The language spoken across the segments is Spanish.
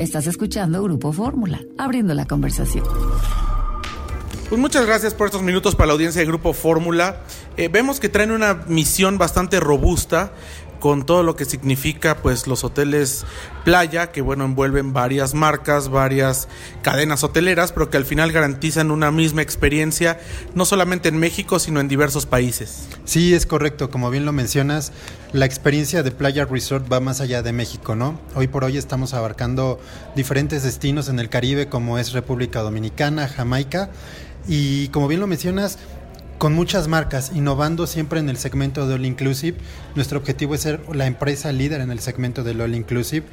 Estás escuchando Grupo Fórmula, abriendo la conversación. Pues muchas gracias por estos minutos para la audiencia de Grupo Fórmula. Eh, vemos que traen una misión bastante robusta con todo lo que significa pues los hoteles playa que bueno envuelven varias marcas varias cadenas hoteleras pero que al final garantizan una misma experiencia no solamente en México sino en diversos países. Sí es correcto como bien lo mencionas la experiencia de playa resort va más allá de México no hoy por hoy estamos abarcando diferentes destinos en el Caribe como es República Dominicana Jamaica y como bien lo mencionas con muchas marcas, innovando siempre en el segmento de All Inclusive. Nuestro objetivo es ser la empresa líder en el segmento del All Inclusive.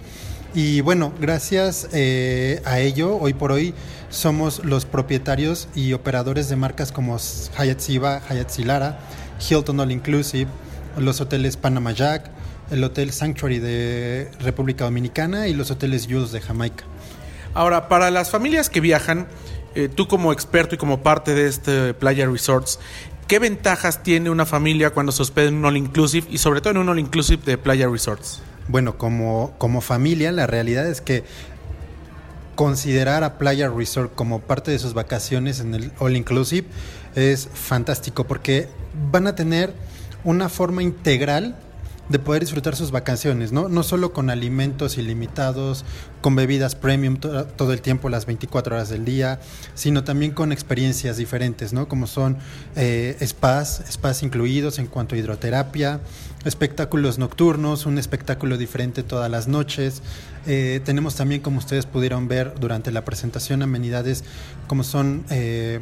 Y bueno, gracias eh, a ello, hoy por hoy somos los propietarios y operadores de marcas como Hyatt Siva, Hyatt Silara, Hilton All Inclusive, los hoteles Panama Jack, el Hotel Sanctuary de República Dominicana y los hoteles Jules de Jamaica. Ahora, para las familias que viajan, eh, tú como experto y como parte de este Playa Resorts, ¿qué ventajas tiene una familia cuando se hospeda en un All Inclusive y sobre todo en un All Inclusive de Playa Resorts? Bueno, como, como familia, la realidad es que considerar a Playa Resort como parte de sus vacaciones en el All Inclusive es fantástico porque van a tener una forma integral de poder disfrutar sus vacaciones, ¿no? No solo con alimentos ilimitados, con bebidas premium todo el tiempo, las 24 horas del día, sino también con experiencias diferentes, ¿no? Como son eh, spas, spas incluidos en cuanto a hidroterapia, espectáculos nocturnos, un espectáculo diferente todas las noches. Eh, tenemos también, como ustedes pudieron ver durante la presentación, amenidades como son eh,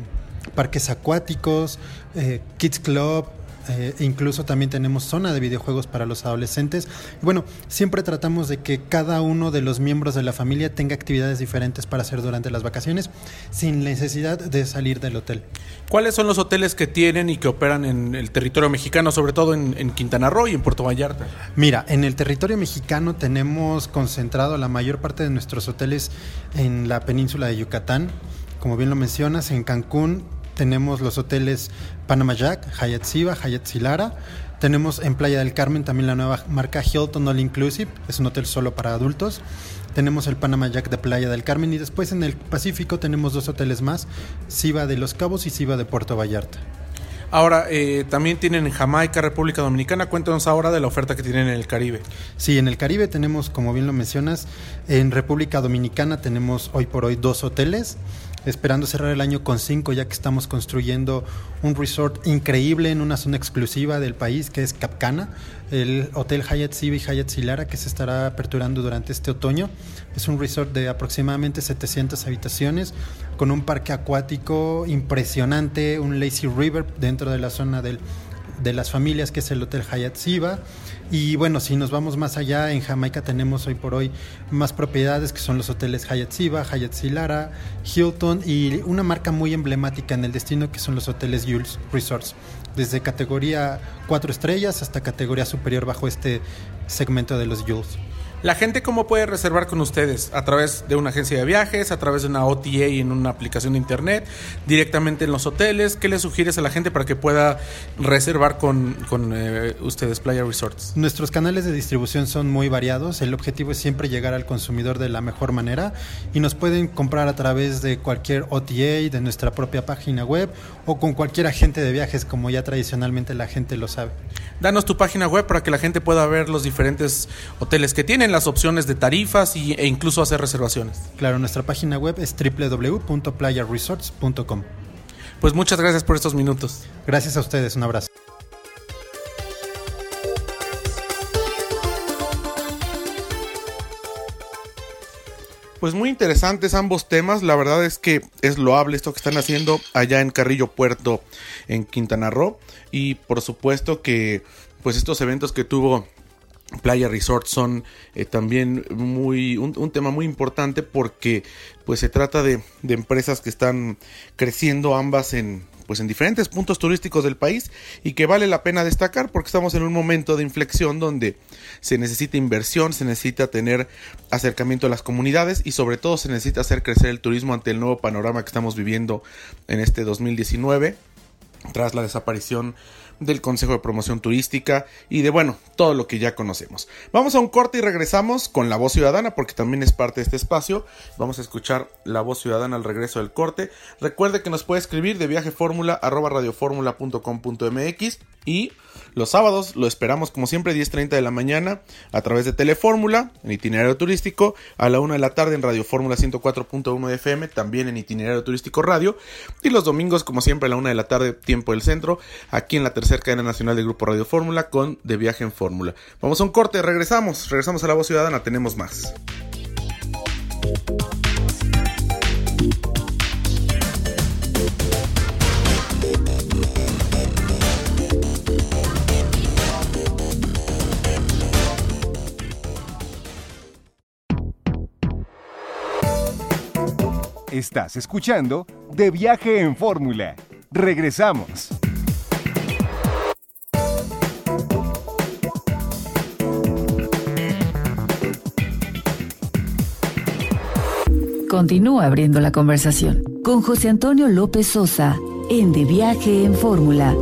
parques acuáticos, Kids Club, eh, incluso también tenemos zona de videojuegos para los adolescentes. bueno, siempre tratamos de que cada uno de los miembros de la familia tenga actividades diferentes para hacer durante las vacaciones sin necesidad de salir del hotel. ¿Cuáles son los hoteles que tienen y que operan en el territorio mexicano, sobre todo en, en Quintana Roo y en Puerto Vallarta? Mira, en el territorio mexicano tenemos concentrado la mayor parte de nuestros hoteles en la península de Yucatán. Como bien lo mencionas, en Cancún tenemos los hoteles Panama Jack, Hyatt Siva, Hyatt Silara. Tenemos en Playa del Carmen también la nueva marca Hilton All Inclusive, es un hotel solo para adultos. Tenemos el Panama Jack de Playa del Carmen y después en el Pacífico tenemos dos hoteles más, Siva de Los Cabos y Siva de Puerto Vallarta. Ahora, eh, también tienen en Jamaica, República Dominicana. Cuéntanos ahora de la oferta que tienen en el Caribe. Sí, en el Caribe tenemos, como bien lo mencionas, en República Dominicana tenemos hoy por hoy dos hoteles esperando cerrar el año con cinco, ya que estamos construyendo un resort increíble en una zona exclusiva del país, que es Capcana, el Hotel Hyatt Civi Hyatt Silara, que se estará aperturando durante este otoño. Es un resort de aproximadamente 700 habitaciones, con un parque acuático impresionante, un lazy river dentro de la zona del de las familias, que es el Hotel Hyatt Siva. Y bueno, si nos vamos más allá, en Jamaica tenemos hoy por hoy más propiedades que son los hoteles Hyatt Siva, Hyatt Silara, Hilton y una marca muy emblemática en el destino que son los hoteles Jules Resorts, desde categoría 4 estrellas hasta categoría superior bajo este segmento de los Jules. ¿La gente cómo puede reservar con ustedes? ¿A través de una agencia de viajes? ¿A través de una OTA en una aplicación de internet? ¿Directamente en los hoteles? ¿Qué le sugieres a la gente para que pueda reservar con, eh, ustedes Playa Resorts? Nuestros canales de distribución son muy variados. El objetivo es siempre llegar al consumidor de la mejor manera y nos pueden comprar a través de cualquier OTA, de nuestra propia página web o con cualquier agente de viajes como ya tradicionalmente la gente lo sabe. Danos tu página web para que la gente pueda ver los diferentes hoteles que tienen, las opciones de tarifas y, e incluso hacer reservaciones. Claro, nuestra página web es www.playaresorts.com. Pues muchas gracias por estos minutos. Gracias a ustedes, un abrazo. Pues muy interesantes ambos temas. La verdad es que es loable esto que están haciendo allá en Carrillo Puerto, en Quintana Roo. Y por supuesto que pues estos eventos que tuvo Playa Resort son eh, también muy un, tema muy importante porque pues se trata de, de empresas que están creciendo ambas en pues en diferentes puntos turísticos del país y que vale la pena destacar porque estamos en un momento de inflexión donde se necesita inversión, se necesita tener acercamiento a las comunidades y sobre todo se necesita hacer crecer el turismo ante el nuevo panorama que estamos viviendo en este 2019 tras la desaparición del Consejo de Promoción Turística y de, bueno, todo lo que ya conocemos. Vamos a un corte y regresamos con la voz ciudadana porque también es parte de este espacio. Vamos a escuchar la voz ciudadana al regreso del corte. Recuerde que nos puede escribir de viajeformula.com.mx y los sábados lo esperamos como siempre 10.30 de la mañana a través de Telefórmula en itinerario turístico, a la 1 de la tarde en Radio Fórmula 104.1 FM, también en itinerario turístico radio y los domingos como siempre a la 1 de la tarde tiempo del centro, aquí en la tercera cadena nacional del Grupo Radio Fórmula con De Viaje en Fórmula. Vamos a un corte, regresamos, regresamos a la voz ciudadana, tenemos más. Estás escuchando De Viaje en Fórmula. Regresamos. Continúa abriendo la conversación con José Antonio López Sosa en De Viaje en Fórmula.